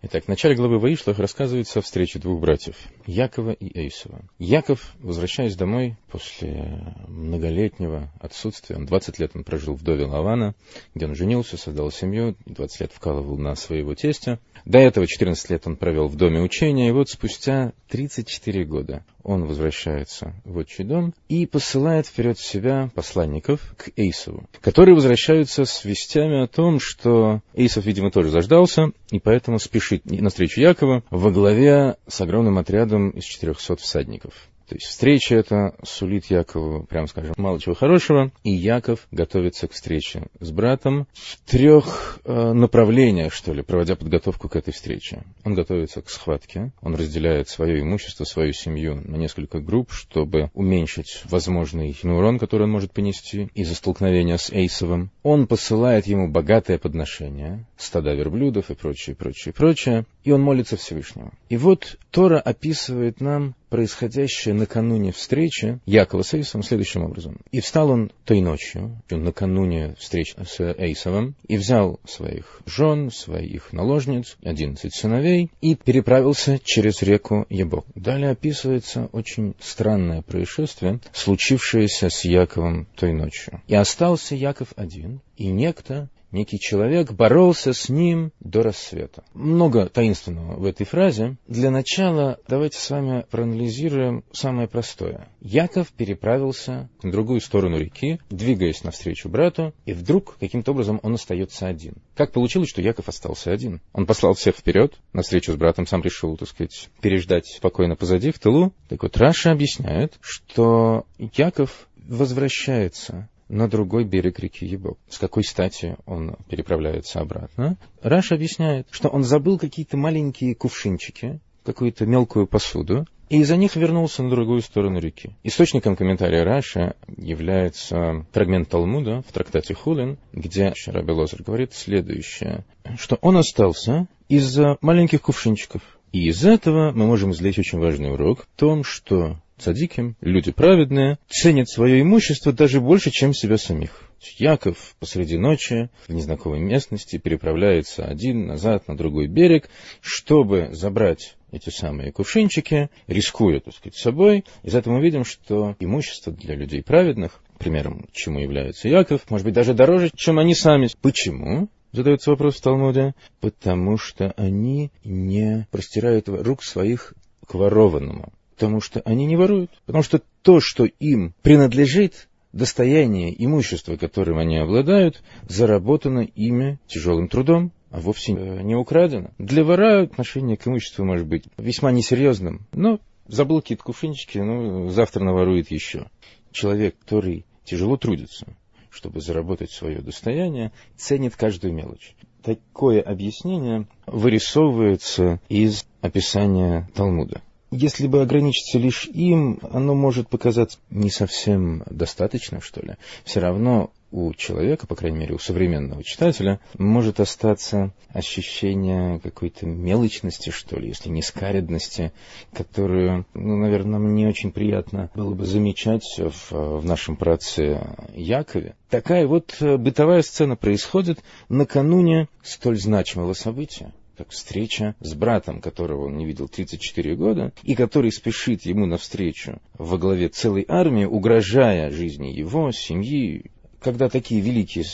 Итак, в начале главы Ваишлах рассказывается о встрече двух братьев, Якова и Эйсова. Яков, возвращаясь домой после многолетнего отсутствия, он 20 лет он прожил в Дове Лавана, где он женился, создал семью, 20 лет вкалывал на своего тестя. До этого 14 лет он провел в доме учения, и вот спустя 34 года он возвращается в отчий дом и посылает вперед себя посланников к Эйсову, которые возвращаются с вестями о том, что Эйсов, видимо, тоже заждался, и поэтому спешит навстречу Якова во главе с огромным отрядом из 400 всадников. То есть встреча эта сулит Якову, прям скажем, мало чего хорошего, и Яков готовится к встрече с братом в трех э, направлениях, что ли, проводя подготовку к этой встрече. Он готовится к схватке, он разделяет свое имущество, свою семью на несколько групп, чтобы уменьшить возможный урон, который он может понести из-за столкновения с Эйсовым. Он посылает ему богатое подношение, стада верблюдов и прочее, прочее, прочее, и он молится Всевышнему. И вот Тора описывает нам происходящее накануне встречи Якова с Эйсовым следующим образом. «И встал он той ночью, накануне встречи с Эйсовым, и взял своих жен, своих наложниц, одиннадцать сыновей, и переправился через реку Ебок». Далее описывается очень странное происшествие, случившееся с Яковом той ночью. «И остался Яков один, и некто некий человек боролся с ним до рассвета. Много таинственного в этой фразе. Для начала давайте с вами проанализируем самое простое. Яков переправился на другую сторону реки, двигаясь навстречу брату, и вдруг каким-то образом он остается один. Как получилось, что Яков остался один? Он послал всех вперед, навстречу с братом, сам решил, так сказать, переждать спокойно позади, в тылу. Так вот, Раша объясняет, что Яков возвращается на другой берег реки Ебок. С какой стати он переправляется обратно? Раш объясняет, что он забыл какие-то маленькие кувшинчики, какую-то мелкую посуду, и из-за них вернулся на другую сторону реки. Источником комментария Раша является фрагмент Талмуда в трактате Хулин, где Раби Лозер говорит следующее, что он остался из-за маленьких кувшинчиков. И из этого мы можем извлечь очень важный урок в том, что цадиким, люди праведные, ценят свое имущество даже больше, чем себя самих. Яков посреди ночи в незнакомой местности переправляется один назад на другой берег, чтобы забрать эти самые кувшинчики, рискуя, так сказать, собой. Из этого мы видим, что имущество для людей праведных, примером чему является Яков, может быть даже дороже, чем они сами. Почему? Задается вопрос в Талмуде. Потому что они не простирают рук своих к ворованному. Потому что они не воруют. Потому что то, что им принадлежит, достояние, имущество, которым они обладают, заработано ими тяжелым трудом, а вовсе не украдено. Для вора отношение к имуществу может быть весьма несерьезным, но забыл какие-то кувшинчики, ну, завтра наворует еще. Человек, который тяжело трудится, чтобы заработать свое достояние, ценит каждую мелочь. Такое объяснение вырисовывается из описания Талмуда. Если бы ограничиться лишь им, оно может показаться не совсем достаточным, что ли. Все равно у человека, по крайней мере у современного читателя, может остаться ощущение какой-то мелочности, что ли, если не скаредности, которую, ну, наверное, нам не очень приятно было бы замечать в, в нашем праце Якове. Такая вот бытовая сцена происходит накануне столь значимого события как встреча с братом, которого он не видел 34 года, и который спешит ему навстречу во главе целой армии, угрожая жизни его, семьи. Когда такие великие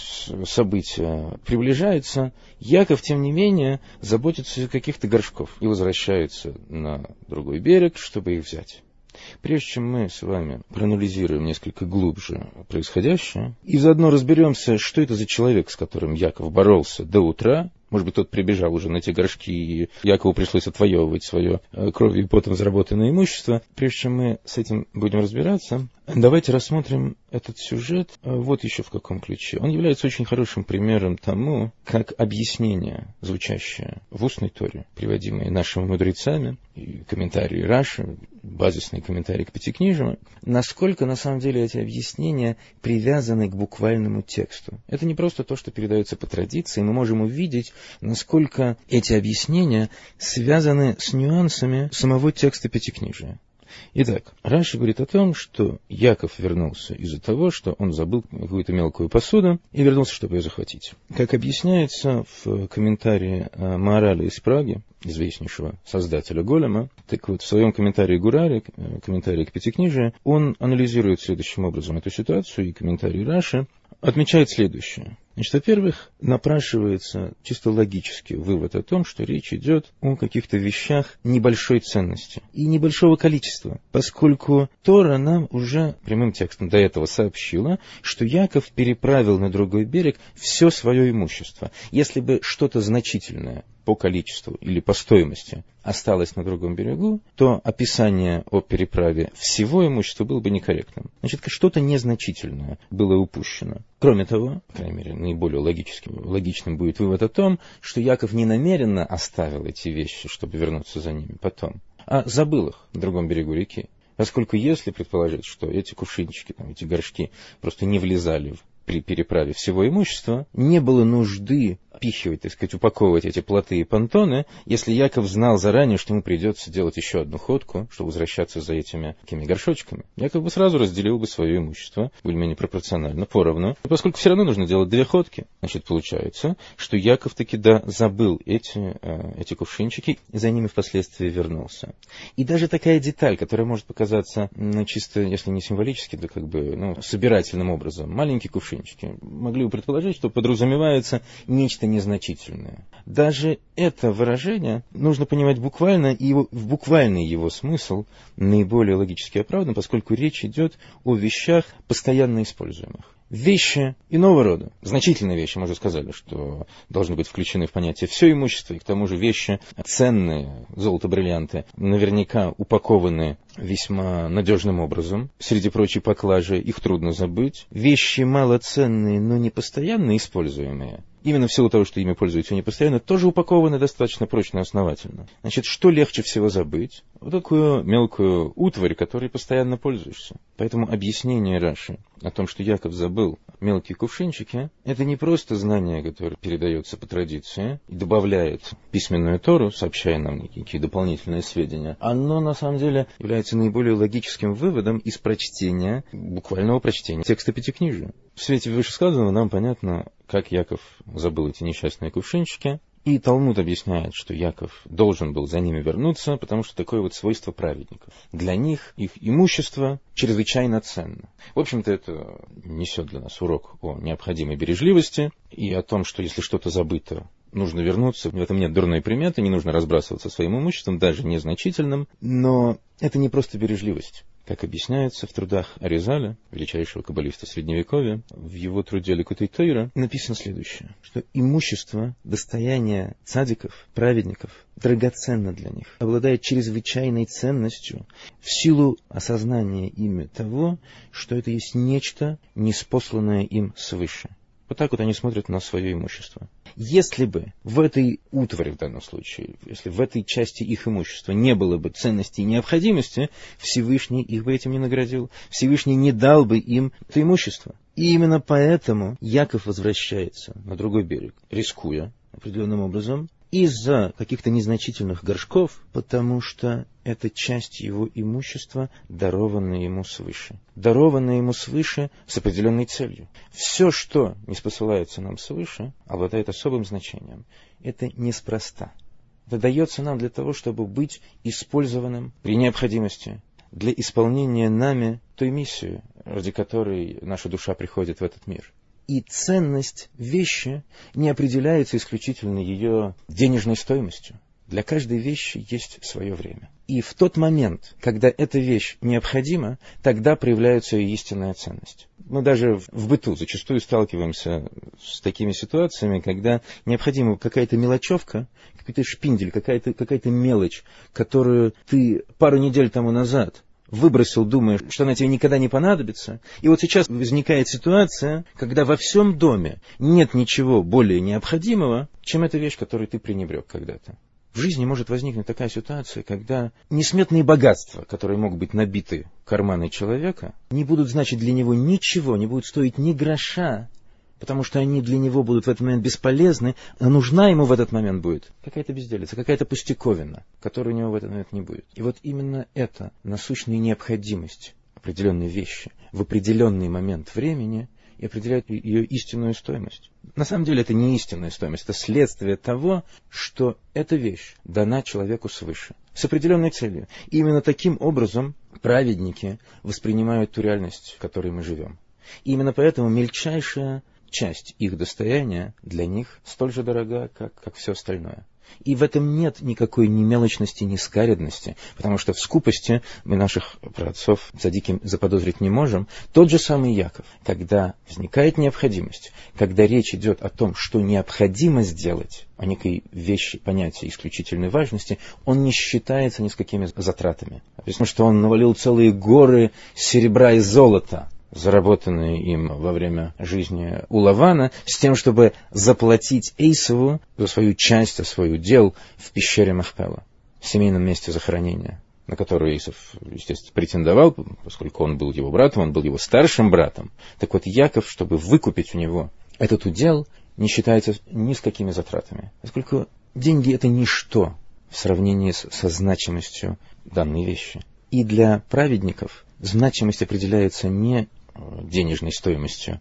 события приближаются, Яков, тем не менее, заботится о каких-то горшков и возвращается на другой берег, чтобы их взять. Прежде чем мы с вами проанализируем несколько глубже происходящее и заодно разберемся, что это за человек, с которым Яков боролся до утра, может быть, тот прибежал уже на те горшки, и Якову пришлось отвоевывать свое э, кровью и потом заработанное имущество. Прежде чем мы с этим будем разбираться, давайте рассмотрим этот сюжет э, вот еще в каком ключе. Он является очень хорошим примером тому, как объяснение, звучащее в устной торе, приводимое нашими мудрецами, и комментарии Раши, базисные комментарии к Пятикнижию, насколько на самом деле эти объяснения привязаны к буквальному тексту. Это не просто то, что передается по традиции, мы можем увидеть, насколько эти объяснения связаны с нюансами самого текста Пятикнижия. Итак, Раши говорит о том, что Яков вернулся из-за того, что он забыл какую-то мелкую посуду и вернулся, чтобы ее захватить. Как объясняется в комментарии э, Морали из Праги, известнейшего создателя Голема. Так вот, в своем комментарии Гурари, э, комментарии к Пятикнижию, он анализирует следующим образом эту ситуацию, и комментарий Раши отмечает следующее. Значит, во-первых, напрашивается чисто логический вывод о том, что речь идет о каких-то вещах небольшой ценности и небольшого количества, поскольку Тора нам уже прямым текстом до этого сообщила, что Яков переправил на другой берег все свое имущество. Если бы что-то значительное по количеству или по стоимости осталось на другом берегу, то описание о переправе всего имущества было бы некорректным. Значит, что-то незначительное было упущено. Кроме того, по крайней мере, наиболее логическим, логичным будет вывод о том, что Яков не намеренно оставил эти вещи, чтобы вернуться за ними потом, а забыл их на другом берегу реки. Поскольку если предположить, что эти кувшинчики, там, эти горшки просто не влезали в при переправе всего имущества, не было нужды впихивать, так сказать, упаковывать эти плоты и понтоны, если Яков знал заранее, что ему придется делать еще одну ходку, чтобы возвращаться за этими такими горшочками. Яков бы сразу разделил бы свое имущество, более-менее пропорционально, поровну. И поскольку все равно нужно делать две ходки, значит, получается, что Яков таки, да, забыл эти, э, эти кувшинчики и за ними впоследствии вернулся. И даже такая деталь, которая может показаться, ну, чисто, если не символически, то как бы, ну, собирательным образом, маленькие кувшинчики, могли бы предположить, что подразумевается нечто незначительное. Даже это выражение нужно понимать буквально, и его, в буквальный его смысл наиболее логически оправдан, поскольку речь идет о вещах, постоянно используемых вещи иного рода. Значительные вещи, мы уже сказали, что должны быть включены в понятие все имущество, и к тому же вещи ценные, золото, бриллианты, наверняка упакованы весьма надежным образом. Среди прочей поклажи их трудно забыть. Вещи малоценные, но не постоянно используемые именно в силу того, что ими пользуются непостоянно, тоже упакованы достаточно прочно и основательно. Значит, что легче всего забыть? Вот такую мелкую утварь, которой постоянно пользуешься. Поэтому объяснение Раши о том, что Яков забыл мелкие кувшинчики, это не просто знание, которое передается по традиции и добавляет письменную Тору, сообщая нам какие-то дополнительные сведения. Оно, на самом деле, является наиболее логическим выводом из прочтения, буквального прочтения текста Пятикнижия. В свете вышесказанного нам понятно, как Яков забыл эти несчастные кувшинчики, и Талмуд объясняет, что Яков должен был за ними вернуться, потому что такое вот свойство праведников. Для них их имущество чрезвычайно ценно. В общем-то, это несет для нас урок о необходимой бережливости и о том, что если что-то забыто, нужно вернуться. В этом нет дурной приметы, не нужно разбрасываться своим имуществом, даже незначительным. Но это не просто бережливость. Как объясняется в трудах Аризаля, величайшего каббалиста Средневековья, в его труде Ликутей Тойра написано следующее, что имущество, достояние цадиков, праведников, драгоценно для них, обладает чрезвычайной ценностью в силу осознания ими того, что это есть нечто, неспосланное им свыше. Вот так вот они смотрят на свое имущество. Если бы в этой утвари в данном случае, если в этой части их имущества не было бы ценности и необходимости, Всевышний их бы этим не наградил, Всевышний не дал бы им это имущество. И именно поэтому Яков возвращается на другой берег, рискуя определенным образом, из-за каких-то незначительных горшков, потому что это часть его имущества, дарованная ему свыше. Дарованная ему свыше с определенной целью. Все, что не спосылается нам свыше, обладает особым значением. Это неспроста. Это дается нам для того, чтобы быть использованным при необходимости для исполнения нами той миссии, ради которой наша душа приходит в этот мир и ценность вещи не определяется исключительно ее денежной стоимостью. Для каждой вещи есть свое время. И в тот момент, когда эта вещь необходима, тогда проявляется ее истинная ценность. Мы даже в быту зачастую сталкиваемся с такими ситуациями, когда необходима какая-то мелочевка, какой-то шпиндель, какая-то какая мелочь, которую ты пару недель тому назад выбросил, думая, что она тебе никогда не понадобится. И вот сейчас возникает ситуация, когда во всем доме нет ничего более необходимого, чем эта вещь, которую ты пренебрег когда-то. В жизни может возникнуть такая ситуация, когда несметные богатства, которые могут быть набиты карманы человека, не будут значить для него ничего, не будут стоить ни гроша, потому что они для него будут в этот момент бесполезны, а нужна ему в этот момент будет какая-то безделица, какая-то пустяковина, которой у него в этот момент не будет. И вот именно это насущная необходимость определенной вещи в определенный момент времени и определяет ее истинную стоимость. На самом деле это не истинная стоимость, это следствие того, что эта вещь дана человеку свыше, с определенной целью. И именно таким образом праведники воспринимают ту реальность, в которой мы живем. И именно поэтому мельчайшая часть их достояния для них столь же дорога, как, как все остальное. И в этом нет никакой ни мелочности, ни скаредности, потому что в скупости мы наших праотцов за диким заподозрить не можем. Тот же самый Яков, когда возникает необходимость, когда речь идет о том, что необходимо сделать, о некой вещи, понятия исключительной важности, он не считается ни с какими затратами. Потому что он навалил целые горы серебра и золота, заработанные им во время жизни у Лавана, с тем, чтобы заплатить Эйсову за свою часть, за свою дел в пещере Махпела, в семейном месте захоронения, на которое Эйсов, естественно, претендовал, поскольку он был его братом, он был его старшим братом. Так вот, Яков, чтобы выкупить у него этот удел, не считается ни с какими затратами, поскольку деньги — это ничто в сравнении с, со значимостью данной вещи. И для праведников значимость определяется не денежной стоимостью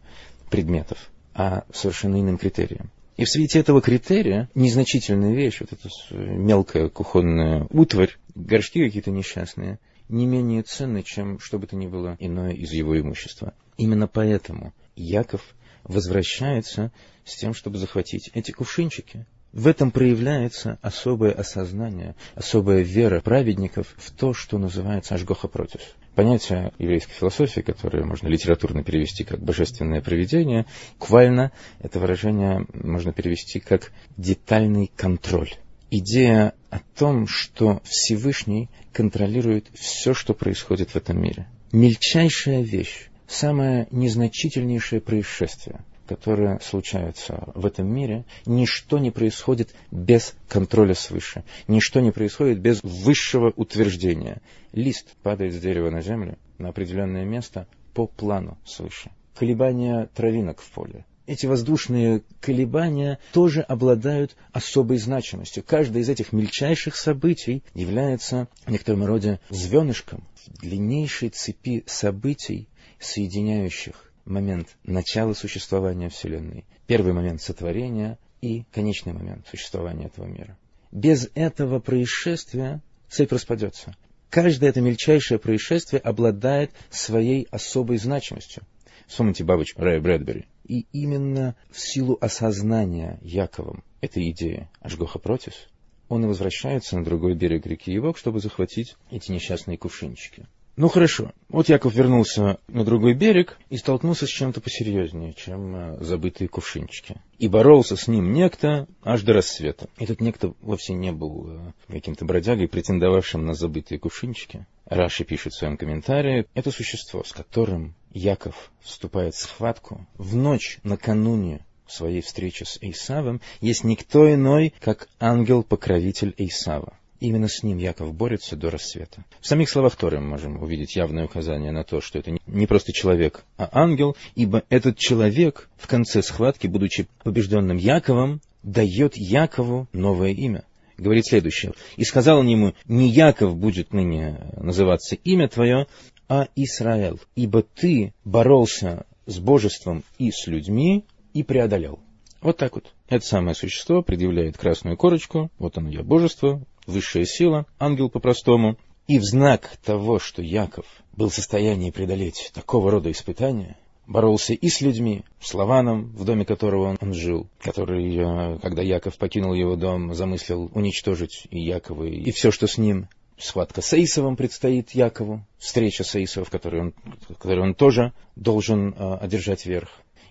предметов, а совершенно иным критерием. И в свете этого критерия незначительная вещь, вот эта мелкая кухонная утварь, горшки какие-то несчастные, не менее ценны, чем что бы то ни было иное из его имущества. Именно поэтому Яков возвращается с тем, чтобы захватить эти кувшинчики. В этом проявляется особое осознание, особая вера праведников в то, что называется ажгоха против понятие еврейской философии, которое можно литературно перевести как «божественное проведение», буквально это выражение можно перевести как «детальный контроль». Идея о том, что Всевышний контролирует все, что происходит в этом мире. Мельчайшая вещь, самое незначительнейшее происшествие – которые случаются в этом мире, ничто не происходит без контроля свыше, ничто не происходит без высшего утверждения. Лист падает с дерева на землю на определенное место по плану свыше. Колебания травинок в поле. Эти воздушные колебания тоже обладают особой значимостью. Каждое из этих мельчайших событий является в некотором роде звенышком в длиннейшей цепи событий, соединяющих момент начала существования Вселенной, первый момент сотворения и конечный момент существования этого мира. Без этого происшествия цепь распадется. Каждое это мельчайшее происшествие обладает своей особой значимостью. Вспомните бабочку Рэя Брэдбери. И именно в силу осознания Яковом этой идеи Ашгоха Протис, он и возвращается на другой берег реки Ивок, чтобы захватить эти несчастные кувшинчики. Ну хорошо, вот Яков вернулся на другой берег и столкнулся с чем-то посерьезнее, чем э, забытые кувшинчики. И боролся с ним некто аж до рассвета. Этот некто вовсе не был э, каким-то бродягой, претендовавшим на забытые кувшинчики. Раши пишет в своем комментарии, это существо, с которым Яков вступает в схватку в ночь накануне своей встречи с Эйсавом, есть никто иной, как ангел-покровитель Эйсава. Именно с ним Яков борется до рассвета. В самих словах Торы мы можем увидеть явное указание на то, что это не просто человек, а ангел, ибо этот человек в конце схватки, будучи побежденным Яковом, дает Якову новое имя. Говорит следующее. «И сказал он ему, не Яков будет ныне называться имя твое, а Израиль, ибо ты боролся с божеством и с людьми и преодолел». Вот так вот. Это самое существо предъявляет красную корочку, вот оно я божество, высшая сила, ангел по-простому. И в знак того, что Яков был в состоянии преодолеть такого рода испытания, боролся и с людьми, с Лаваном, в доме которого он, он жил, который, э, когда Яков покинул его дом, замыслил уничтожить и Якова, и все, что с ним. Схватка с Аисовым предстоит Якову, встреча с Аисовым, в он, в он тоже должен э, одержать верх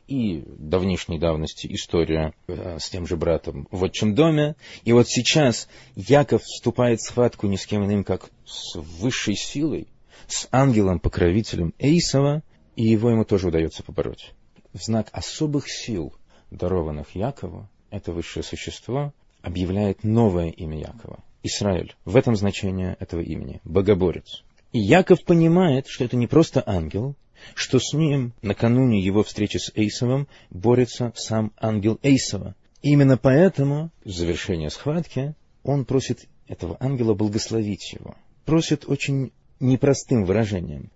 и давнишней давности история э, с тем же братом в отчим доме. И вот сейчас Яков вступает в схватку ни с кем иным, как с высшей силой, с ангелом-покровителем Эйсова, и его ему тоже удается побороть. В знак особых сил, дарованных Якову, это высшее существо объявляет новое имя Якова – Израиль. В этом значение этого имени – богоборец. И Яков понимает, что это не просто ангел, что с ним накануне его встречи с Эйсовым борется сам ангел Эйсова. Именно поэтому в завершение схватки он просит этого ангела благословить его. Просит очень непростым выражением.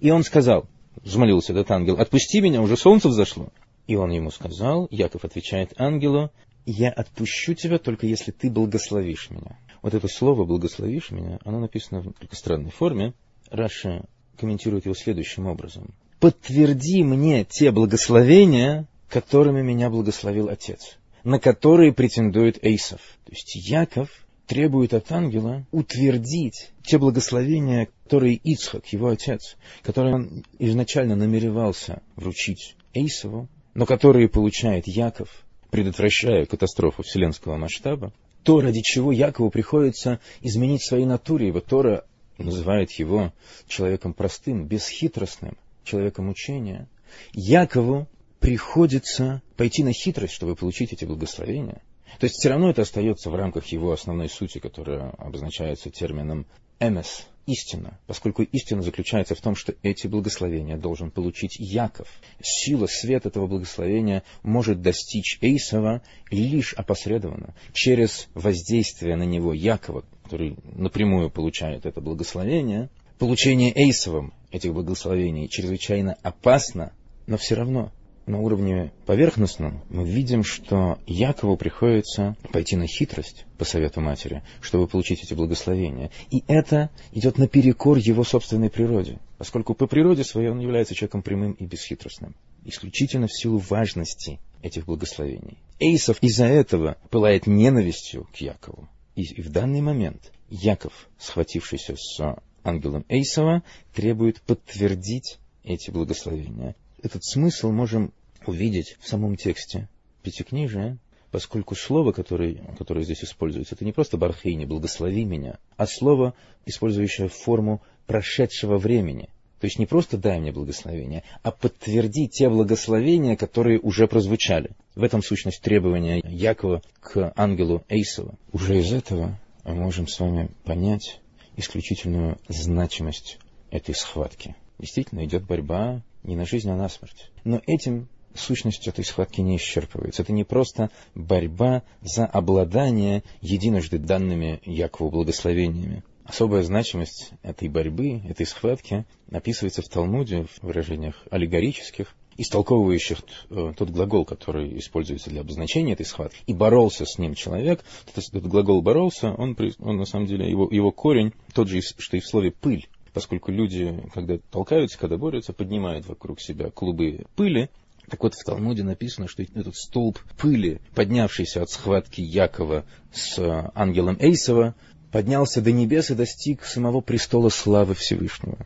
И он сказал, взмолился этот ангел, отпусти меня, уже солнце взошло. И он ему сказал, Яков отвечает ангелу, я отпущу тебя только если ты благословишь меня. Вот это слово «благословишь меня», оно написано в странной форме. Раша комментирует его следующим образом. «Подтверди мне те благословения, которыми меня благословил Отец, на которые претендует Эйсов». То есть Яков требует от ангела утвердить те благословения, которые Ицхак, его отец, которые он изначально намеревался вручить Эйсову, но которые получает Яков, предотвращая катастрофу вселенского масштаба, то, ради чего Якову приходится изменить своей натуре, ибо Тора называет его человеком простым, бесхитростным, человеком учения. Якову приходится пойти на хитрость, чтобы получить эти благословения. То есть все равно это остается в рамках его основной сути, которая обозначается термином «эмес», истина, поскольку истина заключается в том, что эти благословения должен получить Яков. Сила, свет этого благословения может достичь Эйсова лишь опосредованно, через воздействие на него Якова, который напрямую получает это благословение. Получение Эйсовым этих благословений чрезвычайно опасно, но все равно на уровне поверхностном мы видим, что Якову приходится пойти на хитрость по совету матери, чтобы получить эти благословения. И это идет наперекор его собственной природе, поскольку по природе своей он является человеком прямым и бесхитростным, исключительно в силу важности этих благословений. Эйсов из-за этого пылает ненавистью к Якову. И, в данный момент Яков, схватившийся с ангелом Эйсова, требует подтвердить эти благословения этот смысл можем увидеть в самом тексте Пятикнижия, поскольку слово, которое, которое здесь используется, это не просто «бархейни», «благослови меня», а слово, использующее форму прошедшего времени. То есть не просто «дай мне благословение», а подтверди те благословения, которые уже прозвучали. В этом сущность требования Якова к ангелу Эйсова. Уже из этого мы можем с вами понять исключительную значимость этой схватки. Действительно идет борьба не на жизнь, а на смерть. Но этим сущность этой схватки не исчерпывается. Это не просто борьба за обладание единожды данными Якову благословениями. Особая значимость этой борьбы, этой схватки описывается в Талмуде в выражениях аллегорических, истолковывающих э, тот глагол, который используется для обозначения этой схватки, и боролся с ним человек, этот, глагол боролся, он, он на самом деле, его, его корень тот же, что и в слове пыль поскольку люди, когда толкаются, когда борются, поднимают вокруг себя клубы пыли. Так вот, в Талмуде написано, что этот столб пыли, поднявшийся от схватки Якова с ангелом Эйсова, поднялся до небес и достиг самого престола славы Всевышнего.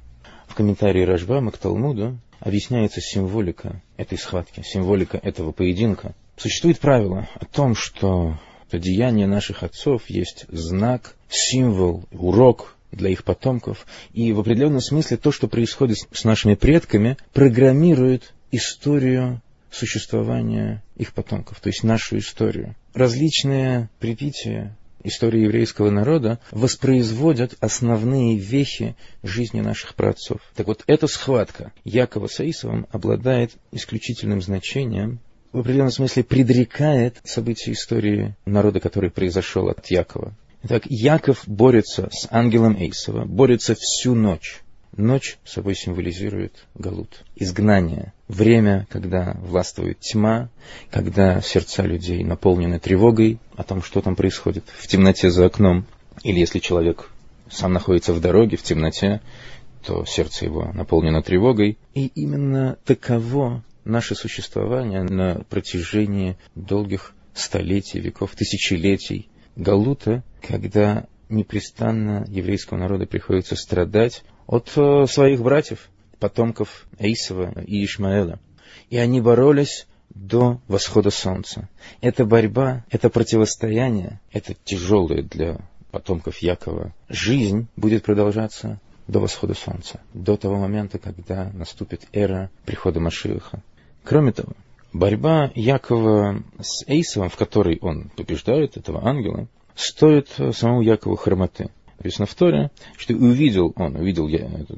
В комментарии Рожбама к Талмуду объясняется символика этой схватки, символика этого поединка. Существует правило о том, что деяние наших отцов есть знак, символ, урок для их потомков. И в определенном смысле то, что происходит с нашими предками, программирует историю существования их потомков, то есть нашу историю. Различные припития истории еврейского народа воспроизводят основные вехи жизни наших праотцов. Так вот, эта схватка Якова с Аисовым обладает исключительным значением, в определенном смысле предрекает события истории народа, который произошел от Якова. Итак, Яков борется с ангелом Эйсова, борется всю ночь. Ночь собой символизирует Галут, изгнание, время, когда властвует тьма, когда сердца людей наполнены тревогой о том, что там происходит в темноте за окном, или если человек сам находится в дороге, в темноте, то сердце его наполнено тревогой. И именно таково наше существование на протяжении долгих столетий, веков, тысячелетий, Галута, когда непрестанно еврейскому народу приходится страдать от э, своих братьев, потомков Эйсова и Ишмаэла. И они боролись до восхода солнца. Эта борьба, это противостояние, это тяжелое для потомков Якова. Жизнь будет продолжаться до восхода солнца, до того момента, когда наступит эра прихода Машиаха. Кроме того, Борьба Якова с Эйсовым, в которой он побеждает этого ангела, стоит самому Якову хромоты. Написано в Торе, что увидел он, увидел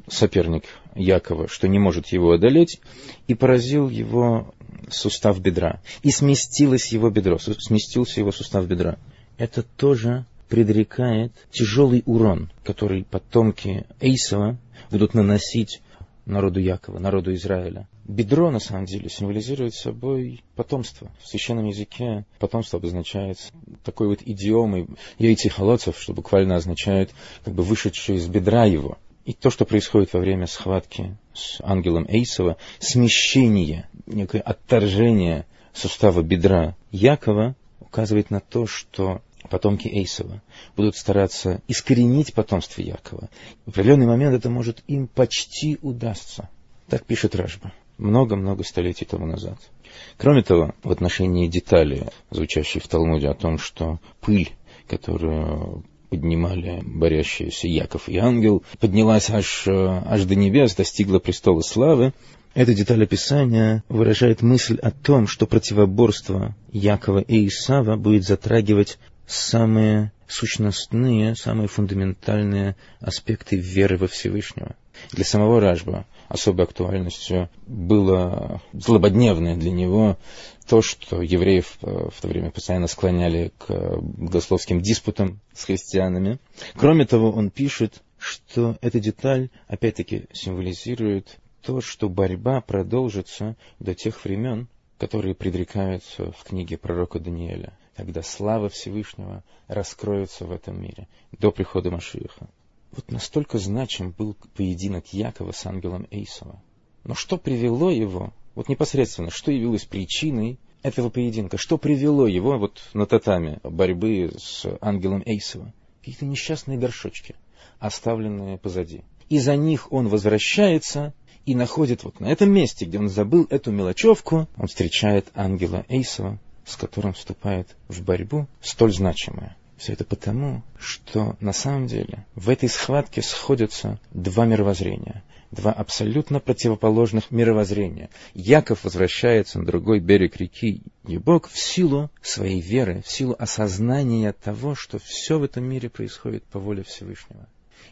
соперник Якова, что не может его одолеть, и поразил его сустав бедра. И сместилось его бедро, сместился его сустав бедра. Это тоже предрекает тяжелый урон, который потомки Эйсова будут наносить народу Якова, народу Израиля. Бедро, на самом деле, символизирует собой потомство. В священном языке потомство обозначается такой вот идиомой яйцей холодцев, что буквально означает как бы вышедшее из бедра его. И то, что происходит во время схватки с ангелом Эйсова, смещение, некое отторжение сустава бедра Якова указывает на то, что потомки Эйсова будут стараться искоренить потомство Якова. В определенный момент это может им почти удастся. Так пишет Рашба. Много-много столетий тому назад. Кроме того, в отношении детали, звучащей в Талмуде о том, что пыль, которую поднимали борящиеся Яков и ангел, поднялась аж, аж до небес, достигла престола славы, эта деталь описания выражает мысль о том, что противоборство Якова и Исава будет затрагивать самые сущностные, самые фундаментальные аспекты веры во Всевышнего. Для самого Ражба особой актуальностью было злободневное для него то, что евреев э, в то время постоянно склоняли к богословским диспутам с христианами. Кроме того, он пишет, что эта деталь опять-таки символизирует то, что борьба продолжится до тех времен, которые предрекаются в книге пророка Даниэля когда слава Всевышнего раскроется в этом мире до прихода Машииха. Вот настолько значим был поединок Якова с ангелом Эйсова. Но что привело его, вот непосредственно, что явилось причиной этого поединка, что привело его вот на татаме борьбы с ангелом Эйсова? Какие-то несчастные горшочки, оставленные позади. И за них он возвращается и находит вот на этом месте, где он забыл эту мелочевку, он встречает ангела Эйсова, с которым вступает в борьбу, столь значимая. Все это потому, что на самом деле в этой схватке сходятся два мировоззрения, два абсолютно противоположных мировоззрения. Яков возвращается на другой берег реки Ебок в силу своей веры, в силу осознания того, что все в этом мире происходит по воле Всевышнего.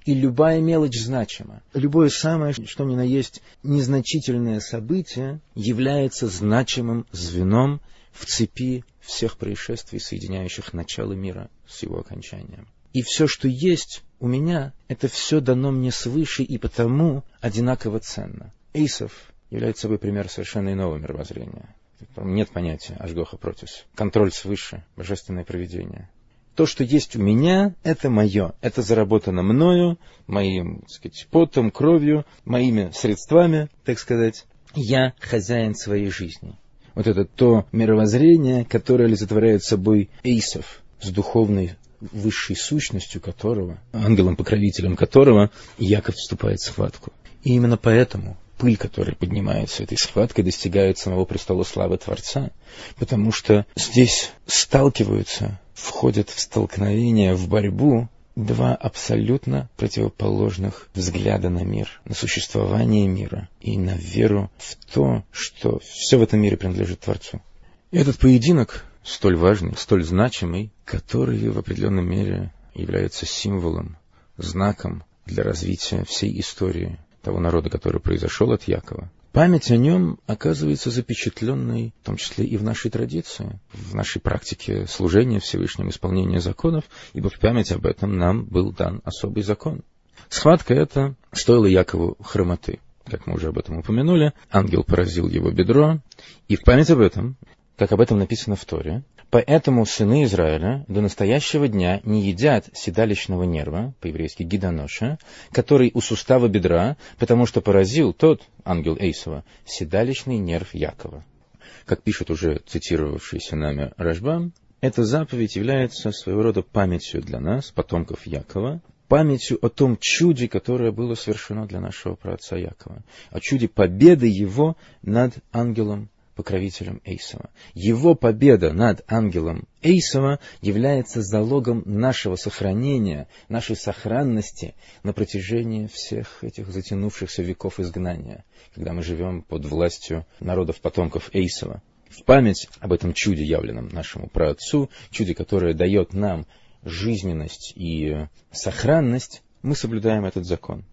И любая мелочь значима. Любое самое, что ни на есть незначительное событие, является значимым звеном в цепи всех происшествий, соединяющих начало мира с его окончанием. И все, что есть у меня, это все дано мне свыше и потому одинаково ценно. Эйсов является собой пример совершенно иного мировоззрения. Нет понятия Ашгоха протис. Контроль свыше, божественное проведение. То, что есть у меня, это мое. Это заработано мною, моим, так сказать, потом, кровью, моими средствами, так сказать. Я хозяин своей жизни вот это то мировоззрение, которое олицетворяет собой эйсов, с духовной высшей сущностью которого, ангелом-покровителем которого Яков вступает в схватку. И именно поэтому пыль, которая поднимается этой схваткой, достигает самого престола славы Творца, потому что здесь сталкиваются, входят в столкновение, в борьбу два абсолютно противоположных взгляда на мир, на существование мира и на веру в то, что все в этом мире принадлежит Творцу. И этот поединок столь важный, столь значимый, который в определенной мере является символом, знаком для развития всей истории того народа, который произошел от Якова, Память о нем оказывается запечатленной, в том числе и в нашей традиции, в нашей практике служения Всевышнему, исполнения законов, ибо в память об этом нам был дан особый закон. Схватка эта стоила Якову хромоты. Как мы уже об этом упомянули, ангел поразил его бедро, и в память об этом, как об этом написано в Торе, Поэтому сыны Израиля до настоящего дня не едят седалищного нерва, по-еврейски гидоноша, который у сустава бедра, потому что поразил тот, ангел Эйсова, седалищный нерв Якова. Как пишет уже цитировавшийся нами Рашбам, эта заповедь является своего рода памятью для нас, потомков Якова, памятью о том чуде, которое было совершено для нашего праотца Якова, о чуде победы его над ангелом покровителем Эйсова. Его победа над ангелом Эйсова является залогом нашего сохранения, нашей сохранности на протяжении всех этих затянувшихся веков изгнания, когда мы живем под властью народов-потомков Эйсова. В память об этом чуде, явленном нашему праотцу, чуде, которое дает нам жизненность и сохранность, мы соблюдаем этот закон.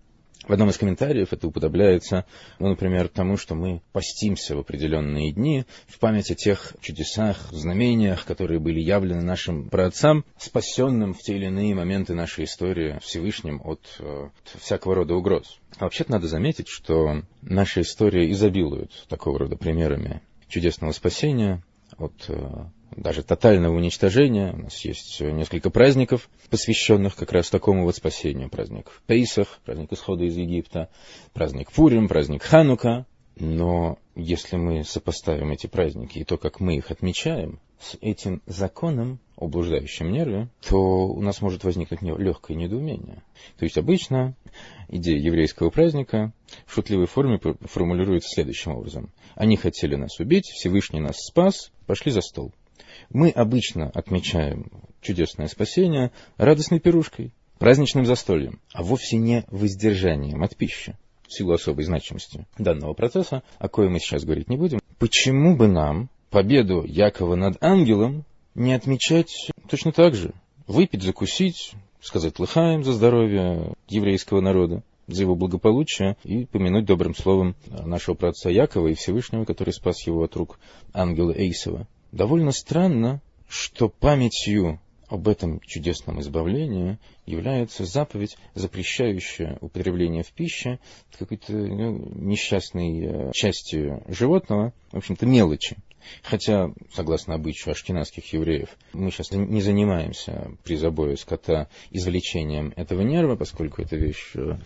В одном из комментариев это уподобляется, ну, например, тому, что мы постимся в определенные дни в память о тех чудесах, знамениях, которые были явлены нашим праотцам, спасенным в те или иные моменты нашей истории Всевышним от, от всякого рода угроз. А вообще-то надо заметить, что наша история изобилует такого рода примерами чудесного спасения от э, даже тотального уничтожения. У нас есть несколько праздников, посвященных как раз такому вот спасению. Праздник Пейсах, праздник исхода из Египта, праздник Пурим, праздник Ханука. Но если мы сопоставим эти праздники и то, как мы их отмечаем, с этим законом о нерве, то у нас может возникнуть легкое недоумение. То есть обычно идея еврейского праздника в шутливой форме формулируется следующим образом. Они хотели нас убить, Всевышний нас спас, пошли за стол. Мы обычно отмечаем чудесное спасение радостной пирушкой, праздничным застольем, а вовсе не воздержанием от пищи в силу особой значимости данного процесса, о коем мы сейчас говорить не будем. Почему бы нам победу Якова над ангелом не отмечать точно так же? Выпить, закусить, сказать лыхаем за здоровье еврейского народа, за его благополучие и помянуть добрым словом нашего праотца Якова и Всевышнего, который спас его от рук ангела Эйсова. Довольно странно, что памятью об этом чудесном избавлении является заповедь, запрещающая употребление в пище какой-то ну, несчастной э, части животного, в общем-то мелочи. Хотя, согласно обычаю ашкенадских евреев, мы сейчас не занимаемся при забое скота извлечением этого нерва, поскольку эта вещь э,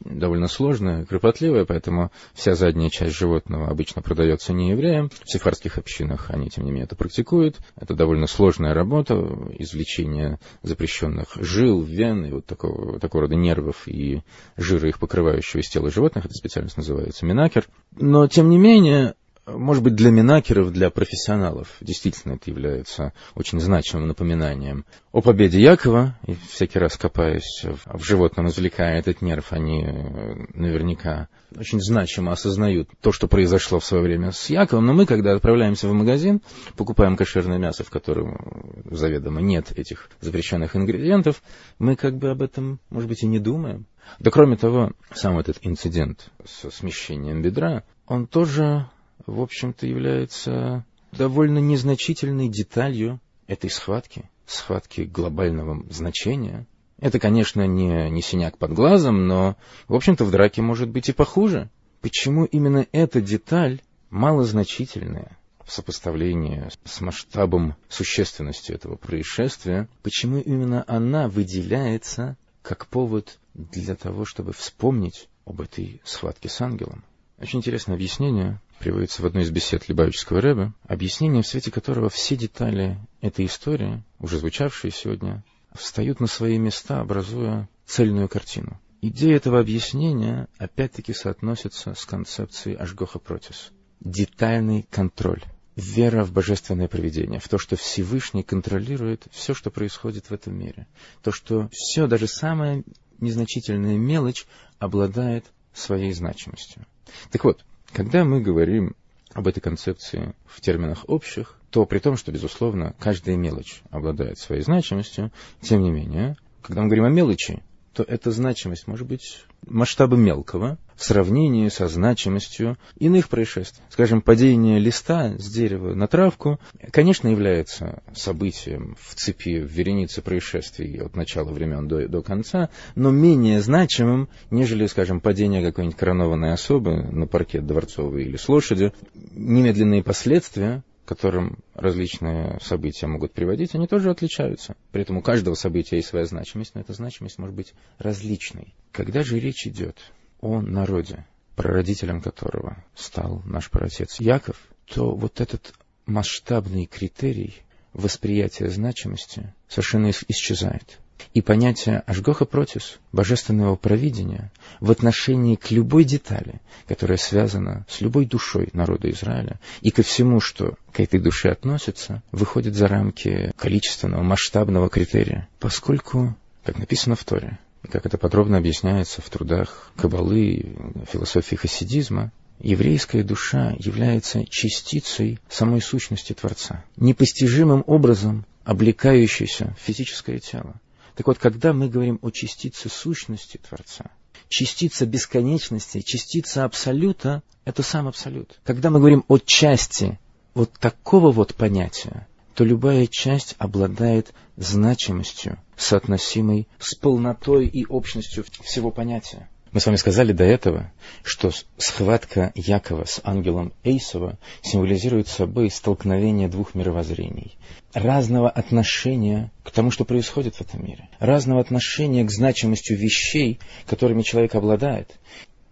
довольно сложная, кропотливая, поэтому вся задняя часть животного обычно продается не евреям. В сефарских общинах они, тем не менее, это практикуют. Это довольно сложная работа, извлечение запрещенных жил, вен и вот такого, такого рода нервов и жира их покрывающего из тела животных. Эта специальность называется минакер. Но, тем не менее, может быть, для минакеров, для профессионалов действительно это является очень значимым напоминанием о победе Якова. И всякий раз копаясь в животном, извлекая этот нерв, они э, наверняка очень значимо осознают то, что произошло в свое время с Яковом. Но мы, когда отправляемся в магазин, покупаем кошерное мясо, в котором заведомо нет этих запрещенных ингредиентов, мы как бы об этом, может быть, и не думаем. Да кроме того, сам этот инцидент с смещением бедра, он тоже в общем-то, является довольно незначительной деталью этой схватки, схватки глобального значения. Это, конечно, не, не синяк под глазом, но, в общем-то, в драке может быть и похуже. Почему именно эта деталь малозначительная в сопоставлении с масштабом существенности этого происшествия, почему именно она выделяется как повод для того, чтобы вспомнить об этой схватке с ангелом? Очень интересное объяснение приводится в одной из бесед Любавического Рэба, объяснение, в свете которого все детали этой истории, уже звучавшие сегодня, встают на свои места, образуя цельную картину. Идея этого объяснения опять-таки соотносится с концепцией Ашгоха Протис. Детальный контроль. Вера в божественное проведение, в то, что Всевышний контролирует все, что происходит в этом мире. То, что все, даже самая незначительная мелочь, обладает своей значимостью. Так вот, когда мы говорим об этой концепции в терминах общих, то при том, что, безусловно, каждая мелочь обладает своей значимостью, тем не менее, когда мы говорим о мелочи, то эта значимость может быть масштаба мелкого в сравнении со значимостью иных происшествий. Скажем, падение листа с дерева на травку, конечно, является событием в цепи, в веренице происшествий от начала времен до, до конца, но менее значимым, нежели, скажем, падение какой-нибудь коронованной особы на паркет дворцовый или с лошади. Немедленные последствия которым различные события могут приводить, они тоже отличаются. При этом у каждого события есть своя значимость, но эта значимость может быть различной. Когда же речь идет о народе, прародителем которого стал наш праотец Яков, то вот этот масштабный критерий восприятия значимости совершенно исчезает и понятие Ашгоха Протис, божественного провидения, в отношении к любой детали, которая связана с любой душой народа Израиля, и ко всему, что к этой душе относится, выходит за рамки количественного, масштабного критерия, поскольку, как написано в Торе, и как это подробно объясняется в трудах Кабалы, философии хасидизма, еврейская душа является частицей самой сущности Творца, непостижимым образом облекающейся в физическое тело. Так вот, когда мы говорим о частице сущности Творца, частица бесконечности, частица абсолюта — это сам абсолют. Когда мы говорим о части вот такого вот понятия, то любая часть обладает значимостью, соотносимой с полнотой и общностью всего понятия. Мы с вами сказали до этого, что схватка Якова с ангелом Эйсова символизирует собой столкновение двух мировоззрений, разного отношения к тому, что происходит в этом мире, разного отношения к значимости вещей, которыми человек обладает.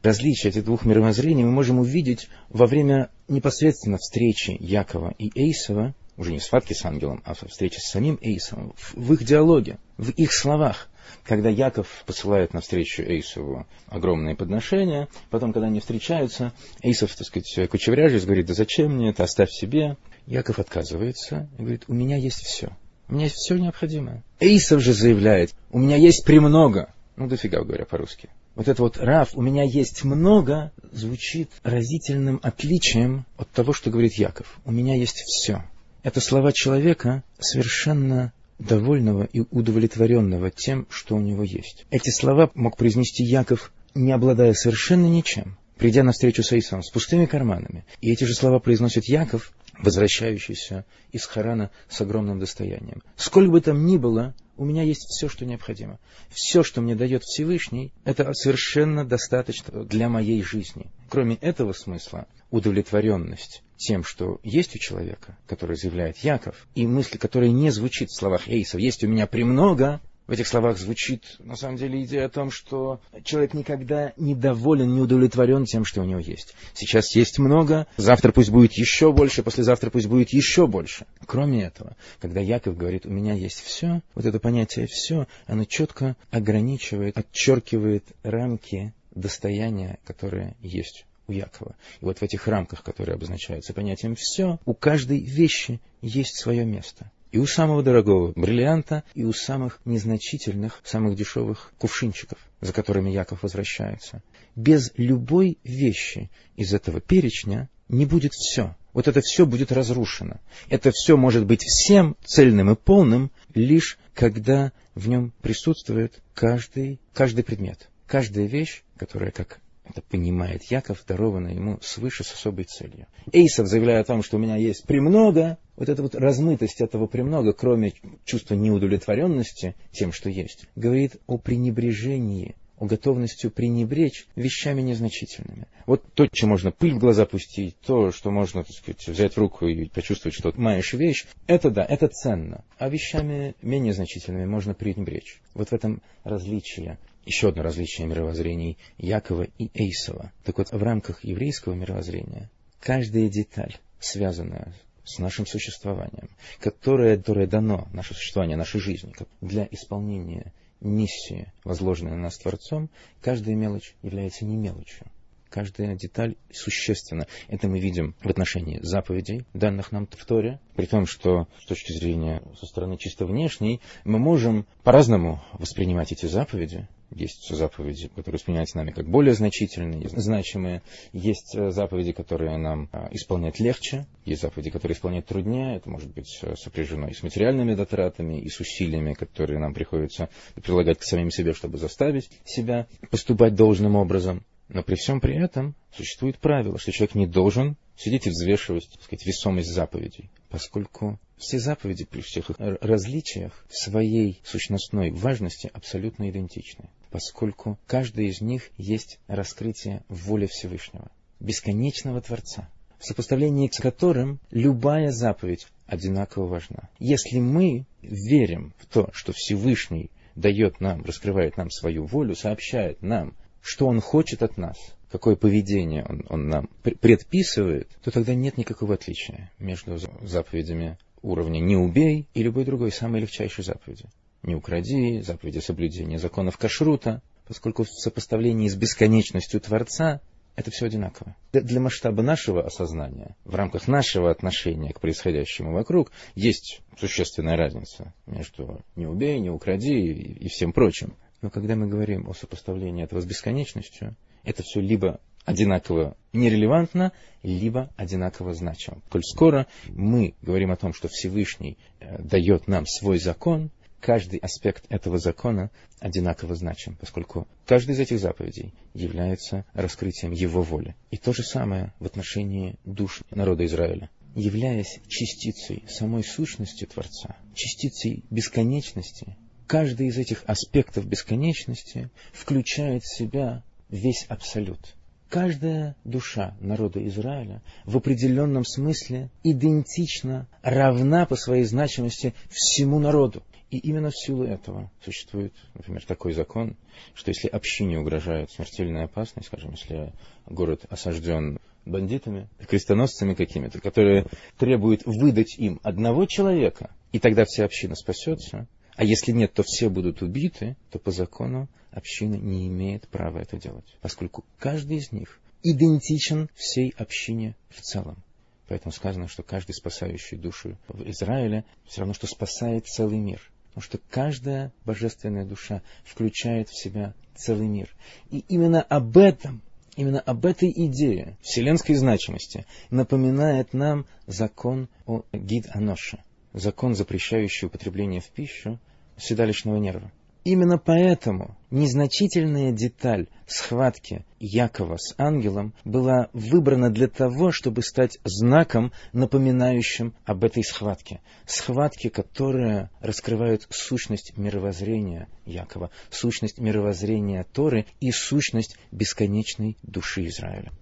Различие этих двух мировоззрений мы можем увидеть во время непосредственно встречи Якова и Эйсова, уже не схватки с ангелом, а встречи с самим Эйсовым, в их диалоге, в их словах когда Яков посылает навстречу Эйсову огромные подношения, потом, когда они встречаются, Эйсов, так сказать, кучевряжись, говорит, да зачем мне это, оставь себе. Яков отказывается и говорит, у меня есть все. У меня есть все необходимое. Эйсов же заявляет, у меня есть премного. Ну, дофига, говоря по-русски. Вот это вот «Раф, у меня есть много» звучит разительным отличием от того, что говорит Яков. У меня есть все. Это слова человека, совершенно довольного и удовлетворенного тем, что у него есть. Эти слова мог произнести Яков, не обладая совершенно ничем, придя на встречу с пустыми карманами. И эти же слова произносит Яков, возвращающийся из Харана с огромным достоянием. Сколь бы там ни было, у меня есть все, что необходимо. Все, что мне дает Всевышний, это совершенно достаточно для моей жизни. Кроме этого смысла, удовлетворенность тем, что есть у человека, который заявляет Яков, и мысль, которая не звучит в словах Эйсов, есть у меня премного, в этих словах звучит, на самом деле, идея о том, что человек никогда не доволен, не удовлетворен тем, что у него есть. Сейчас есть много, завтра пусть будет еще больше, послезавтра пусть будет еще больше. Кроме этого, когда Яков говорит, у меня есть все, вот это понятие все, оно четко ограничивает, отчеркивает рамки достояния, которое есть у Якова. И вот в этих рамках, которые обозначаются понятием «все», у каждой вещи есть свое место. И у самого дорогого бриллианта, и у самых незначительных, самых дешевых кувшинчиков, за которыми Яков возвращается. Без любой вещи из этого перечня не будет все. Вот это все будет разрушено. Это все может быть всем цельным и полным, лишь когда в нем присутствует каждый, каждый предмет. Каждая вещь, которая, как это понимает Яков, даровано ему свыше с особой целью. Эйсов, заявляя о том, что у меня есть премного, вот эта вот размытость этого премного, кроме чувства неудовлетворенности тем, что есть, говорит о пренебрежении, о готовности пренебречь вещами незначительными. Вот то, чем можно пыль в глаза пустить, то, что можно, так сказать, взять в руку и почувствовать, что маешь вещь, это да, это ценно. А вещами менее значительными можно пренебречь. Вот в этом различие еще одно различие мировоззрений Якова и Эйсова. Так вот, в рамках еврейского мировоззрения каждая деталь, связанная с нашим существованием, которое, которое дано, наше существование, нашей жизни, для исполнения миссии, возложенной на нас Творцом, каждая мелочь является не мелочью. Каждая деталь существенна. Это мы видим в отношении заповедей, данных нам в Торе, при том, что с точки зрения со стороны чисто внешней, мы можем по-разному воспринимать эти заповеди, есть заповеди, которые воспринимаются нами как более значительные, значимые. Есть э, заповеди, которые нам а, исполнять легче. Есть заповеди, которые исполнять труднее. Это может быть э, сопряжено и с материальными затратами, и с усилиями, которые нам приходится прилагать к самим себе, чтобы заставить себя поступать должным образом. Но при всем при этом существует правило, что человек не должен сидеть и взвешивать так сказать, весомость заповедей, поскольку все заповеди при всех их различиях в своей сущностной важности абсолютно идентичны поскольку каждый из них есть раскрытие воли Всевышнего, бесконечного Творца, в сопоставлении с которым любая заповедь одинаково важна. Если мы верим в то, что Всевышний дает нам, раскрывает нам свою волю, сообщает нам, что Он хочет от нас, какое поведение Он, он нам предписывает, то тогда нет никакого отличия между заповедями уровня «не убей» и любой другой, самой легчайшей заповеди не укради, заповеди соблюдения законов кашрута, поскольку в сопоставлении с бесконечностью Творца это все одинаково. Для масштаба нашего осознания, в рамках нашего отношения к происходящему вокруг, есть существенная разница между «не убей», «не укради» и всем прочим. Но когда мы говорим о сопоставлении этого с бесконечностью, это все либо одинаково нерелевантно, либо одинаково значимо. Коль скоро мы говорим о том, что Всевышний э, дает нам свой закон, каждый аспект этого закона одинаково значим, поскольку каждый из этих заповедей является раскрытием его воли. И то же самое в отношении душ народа Израиля. Являясь частицей самой сущности Творца, частицей бесконечности, каждый из этих аспектов бесконечности включает в себя весь абсолют. Каждая душа народа Израиля в определенном смысле идентична, равна по своей значимости всему народу. И именно в силу этого существует, например, такой закон, что если общине угрожает смертельная опасность, скажем, если город осажден бандитами, крестоносцами какими-то, которые требуют выдать им одного человека, и тогда вся община спасется, а если нет, то все будут убиты, то по закону община не имеет права это делать, поскольку каждый из них идентичен всей общине в целом. Поэтому сказано, что каждый спасающий душу в Израиле все равно, что спасает целый мир. Потому что каждая божественная душа включает в себя целый мир. И именно об этом, именно об этой идее вселенской значимости напоминает нам закон о гид-аноше, закон, запрещающий употребление в пищу седалищного нерва. Именно поэтому незначительная деталь схватки Якова с ангелом была выбрана для того, чтобы стать знаком, напоминающим об этой схватке. Схватке, которая раскрывает сущность мировоззрения Якова, сущность мировоззрения Торы и сущность бесконечной души Израиля.